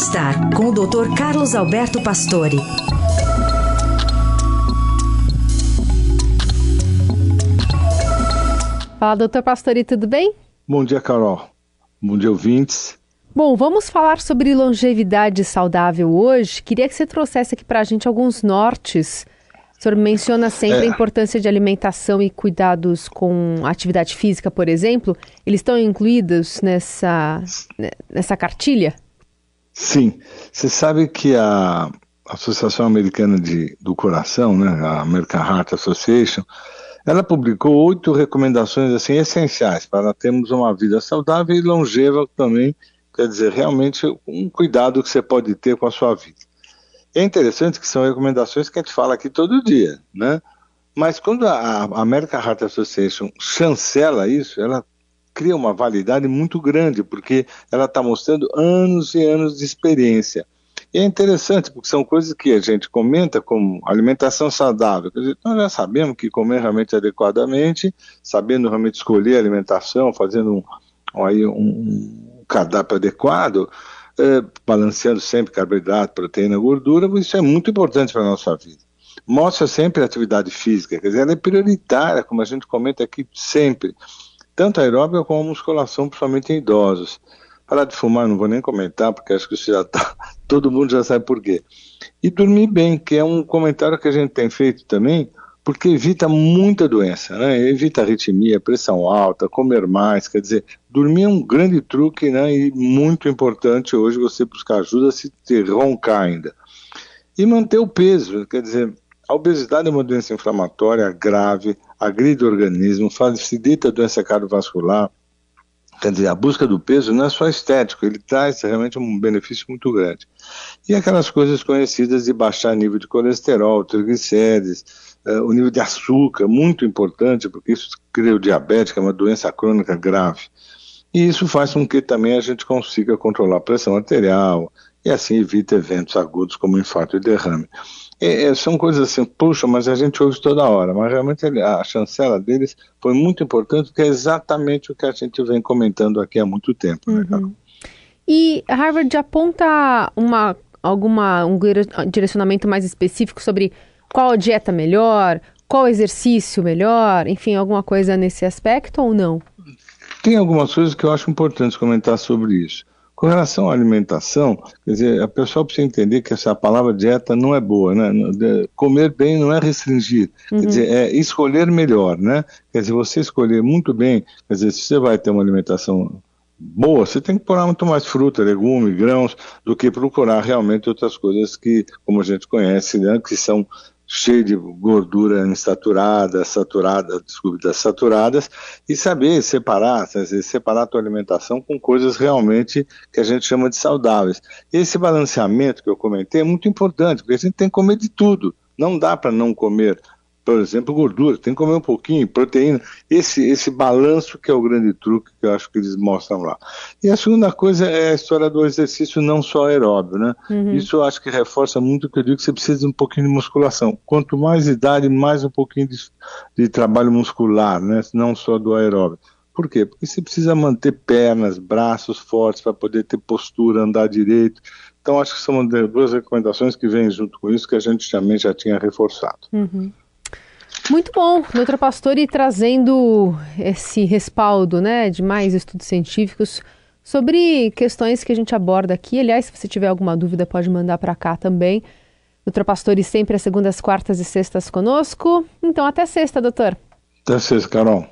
Bem-Estar, com o Dr. Carlos Alberto Pastore. Fala, doutor Pastore, tudo bem? Bom dia, Carol. Bom dia, ouvintes. Bom, vamos falar sobre longevidade saudável hoje. Queria que você trouxesse aqui para a gente alguns nortes. O senhor menciona sempre é. a importância de alimentação e cuidados com atividade física, por exemplo. Eles estão incluídos nessa, nessa cartilha? Sim. Você sabe que a Associação Americana de, do Coração, né, a American Heart Association, ela publicou oito recomendações assim essenciais para termos uma vida saudável e longeva também, quer dizer, realmente um cuidado que você pode ter com a sua vida. É interessante que são recomendações que a gente fala aqui todo dia, né? Mas quando a American Heart Association chancela isso, ela cria uma validade muito grande, porque ela está mostrando anos e anos de experiência. E é interessante, porque são coisas que a gente comenta como alimentação saudável. Quer dizer, nós já sabemos que comer realmente adequadamente, sabendo realmente escolher a alimentação, fazendo um, aí um, cardápio adequado, é, balanceando sempre carboidrato, proteína, gordura, isso é muito importante para a nossa vida. Mostra sempre a atividade física, quer dizer, ela é prioritária, como a gente comenta aqui sempre, tanto aeróbica como a musculação, principalmente em idosos. Parar de fumar, não vou nem comentar, porque acho que isso já tá, todo mundo já sabe por quê. E dormir bem, que é um comentário que a gente tem feito também, porque evita muita doença, né? Evita arritmia, pressão alta, comer mais, quer dizer, dormir é um grande truque, né? E muito importante hoje você buscar ajuda se te roncar ainda. E manter o peso, quer dizer, a obesidade é uma doença inflamatória grave, agride o organismo, facilita a doença cardiovascular, Quer dizer, a busca do peso não é só estético, ele traz realmente um benefício muito grande. E aquelas coisas conhecidas de baixar nível de colesterol, triglicérides, uh, o nível de açúcar, muito importante, porque isso cria o diabetes, que é uma doença crônica grave. E isso faz com que também a gente consiga controlar a pressão arterial e assim evita eventos agudos como infarto e derrame. É, é, são coisas assim, puxa, mas a gente ouve toda hora, mas realmente a chancela deles foi muito importante, que é exatamente o que a gente vem comentando aqui há muito tempo. Né, uhum. E Harvard aponta uma, alguma, um direcionamento mais específico sobre qual dieta melhor, qual exercício melhor, enfim, alguma coisa nesse aspecto ou não? Tem algumas coisas que eu acho importante comentar sobre isso. Com relação à alimentação, quer dizer, a pessoa precisa entender que essa palavra dieta não é boa, né? Comer bem não é restringir, uhum. quer dizer, é escolher melhor, né? Quer dizer, você escolher muito bem, quer dizer, se você vai ter uma alimentação boa, você tem que procurar muito mais fruta, legume, grãos, do que procurar realmente outras coisas que, como a gente conhece, né, que são cheio de gordura insaturada, saturada, desculpe, saturadas, e saber separar, separar a tua alimentação com coisas realmente que a gente chama de saudáveis. Esse balanceamento que eu comentei é muito importante, porque a gente tem que comer de tudo. Não dá para não comer por exemplo, gordura, tem que comer um pouquinho, proteína. Esse, esse balanço que é o grande truque que eu acho que eles mostram lá. E a segunda coisa é a história do exercício não só aeróbio, né? Uhum. Isso eu acho que reforça muito o que eu digo que você precisa de um pouquinho de musculação. Quanto mais idade, mais um pouquinho de, de trabalho muscular, né? Não só do aeróbio. Por quê? Porque você precisa manter pernas, braços fortes para poder ter postura, andar direito. Então, acho que são duas recomendações que vêm junto com isso que a gente também já tinha reforçado. Uhum. Muito bom, doutora Pastore trazendo esse respaldo né, de mais estudos científicos sobre questões que a gente aborda aqui. Aliás, se você tiver alguma dúvida, pode mandar para cá também. Doutora Pastore sempre às segundas, quartas e sextas conosco. Então, até sexta, doutor. Até sexta, Carol.